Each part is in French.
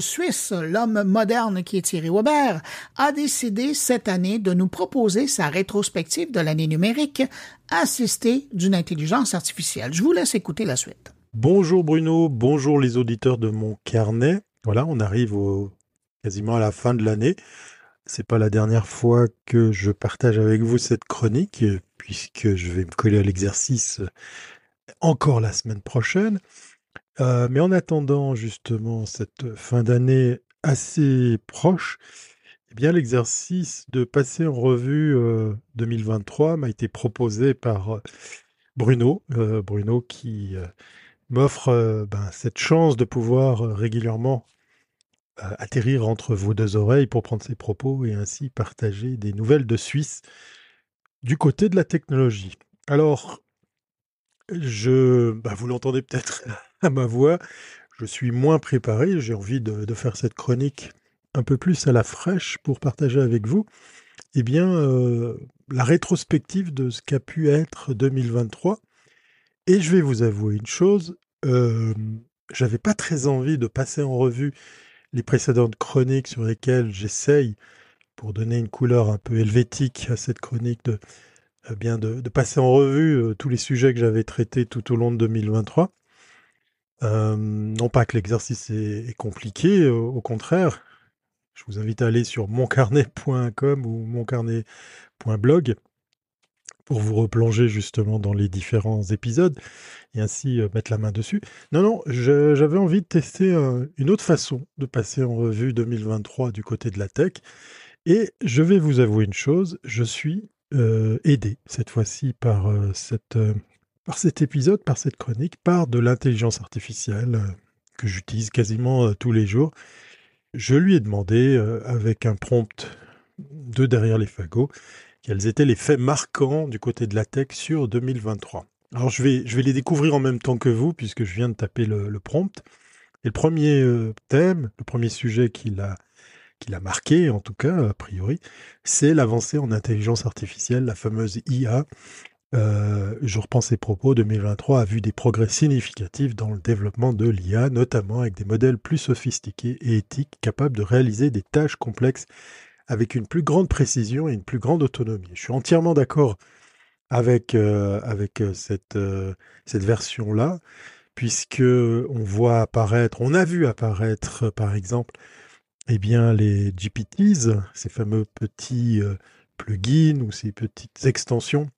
Suisse, l'homme moderne qui est Thierry Weber, a décidé cette année de nous proposer sa rétrospective de l'année numérique assistée d'une intelligence artificielle. Je vous laisse écouter la suite. Bonjour Bruno, bonjour les auditeurs de mon carnet. Voilà, on arrive quasiment à la fin de l'année. C'est pas la dernière fois que je partage avec vous cette chronique, puisque je vais me coller à l'exercice encore la semaine prochaine. Euh, mais en attendant justement cette fin d'année assez proche, eh bien l'exercice de passer en revue 2023 euh, m'a été proposé par euh, Bruno, Bruno qui m'offre ben, cette chance de pouvoir régulièrement atterrir entre vos deux oreilles pour prendre ses propos et ainsi partager des nouvelles de Suisse du côté de la technologie. Alors, je, bah, vous l'entendez peut-être à ma voix, je suis moins préparé, j'ai envie de, faire cette chronique un peu plus à la fraîche pour partager avec vous, eh bien, euh, la rétrospective de ce qu'a pu être 2023. Et je vais vous avouer une chose, euh, j'avais pas très envie de passer en revue les précédentes chroniques sur lesquelles j'essaye, pour donner une couleur un peu helvétique à cette chronique, de, euh, bien de, passer en revue euh, tous les sujets que j'avais traités tout au long de 2023. Euh, non pas que l'exercice est, compliqué, au contraire. Je vous invite à aller sur moncarnet.com ou moncarnet.blog pour vous replonger justement dans les différents épisodes et ainsi mettre la main dessus. Non, non, j'avais envie de tester une autre façon de passer en revue 2023 du côté de la tech. Et je vais vous avouer une chose, je suis euh, aidé cette fois-ci par, euh, cette, euh, par cet épisode, par cette chronique, par de l'intelligence artificielle que j'utilise quasiment tous les jours. Je lui ai demandé, avec un prompt de derrière les fagots, quels étaient les faits marquants du côté de la tech sur 2023. Alors je vais, je vais les découvrir en même temps que vous, puisque je viens de taper le, le prompt. Et le premier thème, le premier sujet qu'il a qui l'a marqué, en tout cas, a priori, c'est l'avancée en intelligence artificielle, la fameuse IA. Euh, je reprends ses propos, 2023 a vu des progrès significatifs dans le développement de l'IA, notamment avec des modèles plus sophistiqués et éthiques capables de réaliser des tâches complexes avec une plus grande précision et une plus grande autonomie. Je suis entièrement d'accord avec, euh, avec euh, cette, cette version-là, puisque on voit apparaître, on a vu apparaître, par exemple, eh bien, les GPTs, ces fameux petits euh, plugins ou ces petites extensions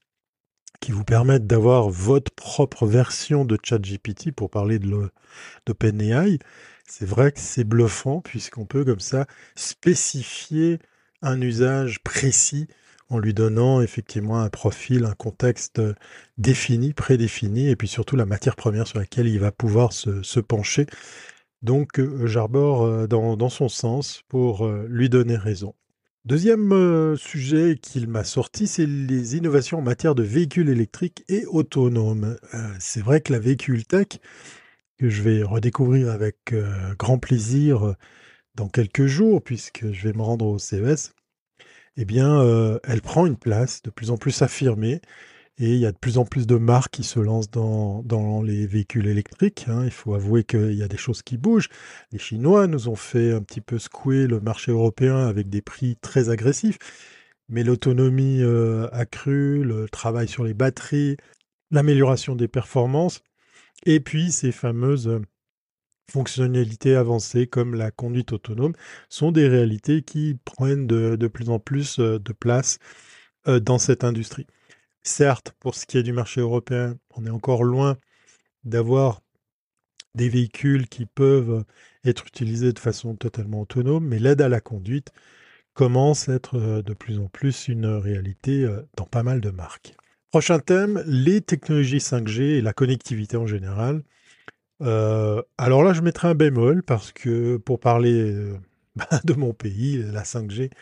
qui vous permettent d'avoir votre propre version de ChatGPT pour parler de d'OpenAI, c'est vrai que c'est bluffant puisqu'on peut comme ça spécifier un usage précis en lui donnant effectivement un profil, un contexte défini, prédéfini, et puis surtout la matière première sur laquelle il va pouvoir se pencher. Donc euh, j'arbore euh, dans, son sens pour euh, lui donner raison. Deuxième sujet qu'il m'a sorti, c'est les innovations en matière de véhicules électriques et autonomes. c'est vrai que la véhicule tech, que je vais redécouvrir avec grand plaisir dans quelques jours, puisque je vais me rendre au CES, eh bien, elle prend une place de plus en plus affirmée et il y a de plus en plus de marques qui se lancent dans, les véhicules électriques. Hein. Il faut avouer qu'il y a des choses qui bougent. Les Chinois nous ont fait un petit peu secouer le marché européen avec des prix très agressifs. Mais l'autonomie euh, accrue, le travail sur les batteries, l'amélioration des performances, et puis ces fameuses fonctionnalités avancées comme la conduite autonome sont des réalités qui prennent de, plus en plus euh, de place euh, dans cette industrie. Certes, pour ce qui est du marché européen, on est encore loin d'avoir des véhicules qui peuvent être utilisés de façon totalement autonome, mais l'aide à la conduite commence à être euh, de plus en plus une réalité euh, dans pas mal de marques. Prochain thème, les technologies 5G et la connectivité en général. Euh, alors là, je mettrai un bémol parce que pour parler de mon pays, la 5G,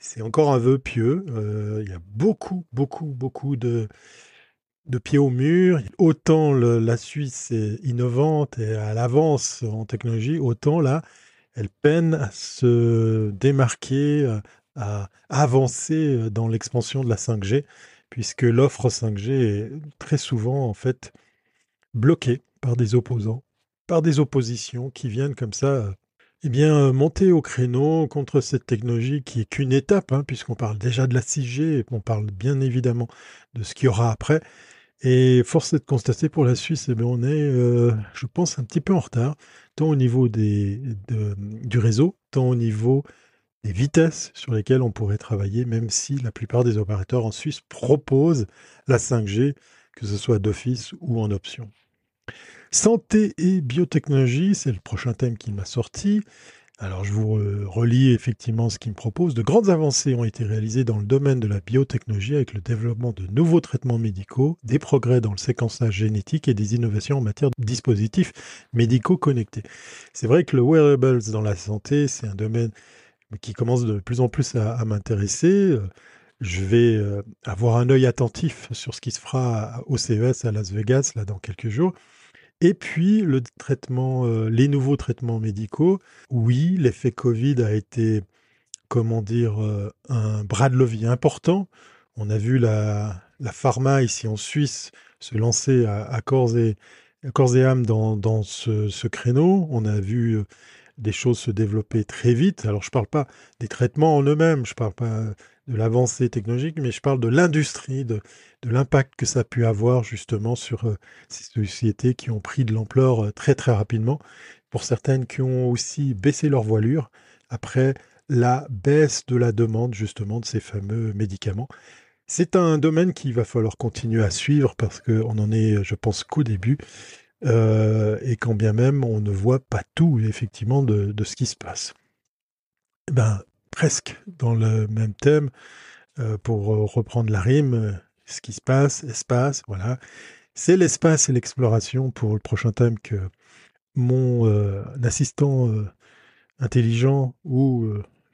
c'est encore un vœu pieux. Euh, il y a beaucoup, beaucoup, beaucoup de, pieds au mur. Autant la Suisse est innovante et à l'avance en technologie, autant là, elle peine à se démarquer, à avancer dans l'expansion de la 5G, puisque l'offre 5G est très souvent en fait bloquée par des opposants, par des oppositions qui viennent comme ça Eh bien, monter au créneau contre cette technologie qui est qu'une étape, hein, puisqu'on parle déjà de la 6G et qu'on parle bien évidemment de ce qu'il y aura après. Et force est de constater pour la Suisse, eh on est, je pense, un petit peu en retard, tant au niveau du réseau, tant au niveau des vitesses sur lesquelles on pourrait travailler, même si la plupart des opérateurs en Suisse proposent la 5G, que ce soit d'office ou en option. Santé et biotechnologie, c'est le prochain thème qui m'a sorti. Alors je vous relis effectivement ce qu'il me propose. De grandes avancées ont été réalisées dans le domaine de la biotechnologie avec le développement de nouveaux traitements médicaux, des progrès dans le séquençage génétique et des innovations en matière de dispositifs médicaux connectés. C'est vrai que le wearables dans la santé, c'est un domaine qui commence de plus en plus à, m'intéresser. Je vais euh, avoir un œil attentif sur ce qui se fera au CES à Las Vegas là dans quelques jours. Et puis le traitement, euh, les nouveaux traitements médicaux. Oui, l'effet Covid a été, comment dire, euh, un bras de levier important. On a vu la, la pharma ici en Suisse se lancer à, corps, et, corps et âme dans, dans ce, ce, créneau. On a vu des choses se développer très vite. Alors, je ne parle pas des traitements en eux-mêmes, je ne parle pas de l'avancée technologique, mais je parle de l'industrie, de, l'impact que ça a pu avoir justement sur euh, ces sociétés qui ont pris de l'ampleur euh, très très rapidement, pour certaines qui ont aussi baissé leur voilure après la baisse de la demande justement de ces fameux médicaments. C'est un domaine qu'il va falloir continuer à suivre parce qu'on en est, je pense, qu'au début. Euh, et quand bien même on ne voit pas tout effectivement de, ce qui se passe. Eh ben, presque dans le même thème, euh, pour reprendre la rime, euh, ce qui se passe, espace, voilà. C'est l'espace et l'exploration pour le prochain thème que mon assistant intelligent ou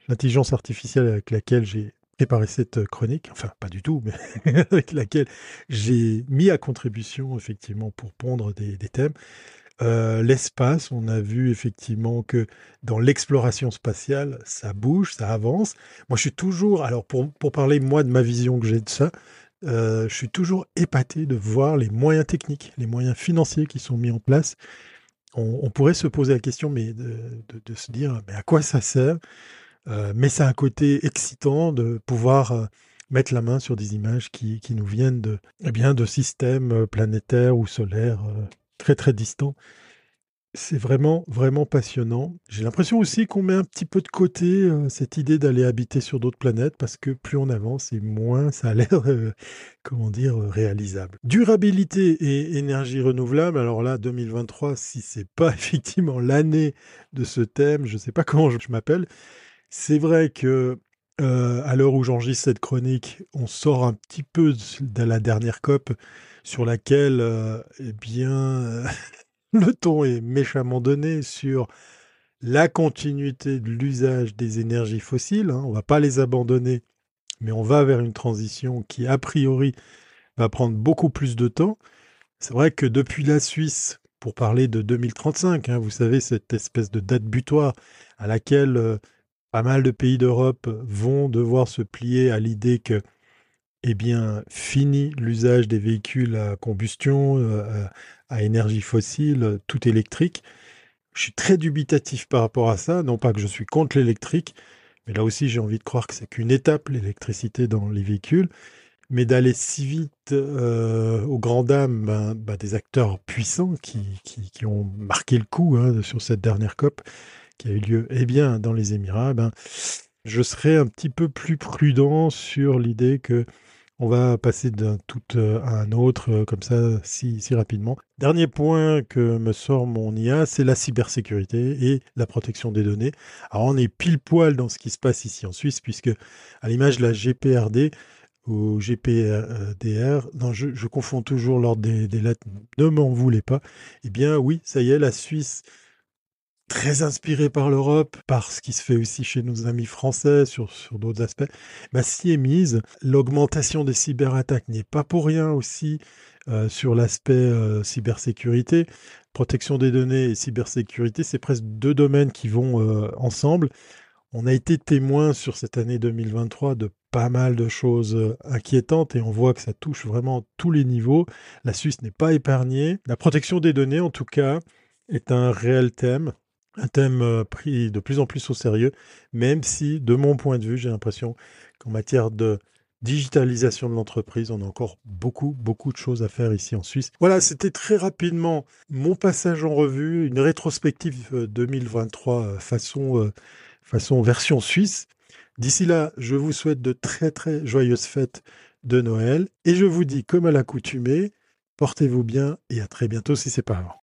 l'intelligence artificielle avec laquelle j'ai préparé cette chronique, enfin pas du tout, mais avec laquelle j'ai mis à contribution effectivement pour pondre des, thèmes. Euh, l'espace, on a vu effectivement que dans l'exploration spatiale, ça bouge, ça avance. Moi, je suis toujours, alors pour, pour parler moi de ma vision que j'ai de ça, euh, je suis toujours épaté de voir les moyens techniques, les moyens financiers qui sont mis en place. On, pourrait se poser la question, mais de, de se dire, mais à quoi ça sert? Euh, mais c'est un côté excitant de pouvoir euh, mettre la main sur des images qui, qui nous viennent de, eh bien, de systèmes euh, planétaires ou solaires très très distants. C'est vraiment, vraiment passionnant. J'ai l'impression aussi qu'on met un petit peu de côté cette idée d'aller habiter sur d'autres planètes parce que plus on avance et moins ça a l'air, comment dire, réalisable. Durabilité et énergie renouvelable. Alors là, 2023, si c'est pas effectivement l'année de ce thème, je ne sais pas comment je m'appelle. C'est vrai que euh, à l'heure où j'enregistre cette chronique, on sort un petit peu de la dernière COP sur laquelle, euh, eh bien, le ton est méchamment donné sur la continuité de l'usage des énergies fossiles. Hein. On ne va pas les abandonner, mais on va vers une transition qui, a priori, va prendre beaucoup plus de temps. C'est vrai que depuis la Suisse, pour parler de 2035, hein, vous savez, cette espèce de date butoir à laquelle euh, pas mal de pays d'Europe vont devoir se plier à l'idée que, eh bien, fini l'usage des véhicules à combustion, euh, à énergie fossile, tout électrique. Je suis très dubitatif par rapport à ça, non pas que je suis contre l'électrique, mais là aussi j'ai envie de croire que c'est qu'une étape, l'électricité dans les véhicules, mais d'aller si vite euh, aux grandes dames ben, ben, des acteurs puissants qui, ont marqué le coup hein, sur cette dernière COP, qui a eu lieu eh bien, dans les Émirats, ben, je serais un petit peu plus prudent sur l'idée que on va passer d'un tout euh, à un autre euh, comme ça si, si rapidement. Dernier point que me sort mon IA, c'est la cybersécurité et la protection des données. Alors on est pile poil dans ce qui se passe ici en Suisse puisque à l'image de la GPRD ou GPDR, non, je, confonds toujours l'ordre des lettres, ne m'en voulez pas. Eh bien oui, ça y est, la Suisse très inspiré par l'Europe, par ce qui se fait aussi chez nos amis français sur, sur d'autres aspects, bah, s'y est mise. L'augmentation des cyberattaques n'est pas pour rien aussi euh, sur l'aspect euh, cybersécurité. Protection des données et cybersécurité, c'est presque deux domaines qui vont euh, ensemble. On a été témoin sur cette année 2023 de pas mal de choses inquiétantes et on voit que ça touche vraiment tous les niveaux. La Suisse n'est pas épargnée. La protection des données, en tout cas, est un réel thème un thème euh, pris de plus en plus au sérieux, même si, de mon point de vue, j'ai l'impression qu'en matière de digitalisation de l'entreprise, on a encore beaucoup, beaucoup de choses à faire ici en Suisse. Voilà, c'était très rapidement mon passage en revue, une rétrospective 2023 euh, façon, euh, façon version suisse. D'ici là, je vous souhaite de très, très joyeuses fêtes de Noël et je vous dis, comme à l'accoutumée, portez-vous bien et à très bientôt si c'est pas avant.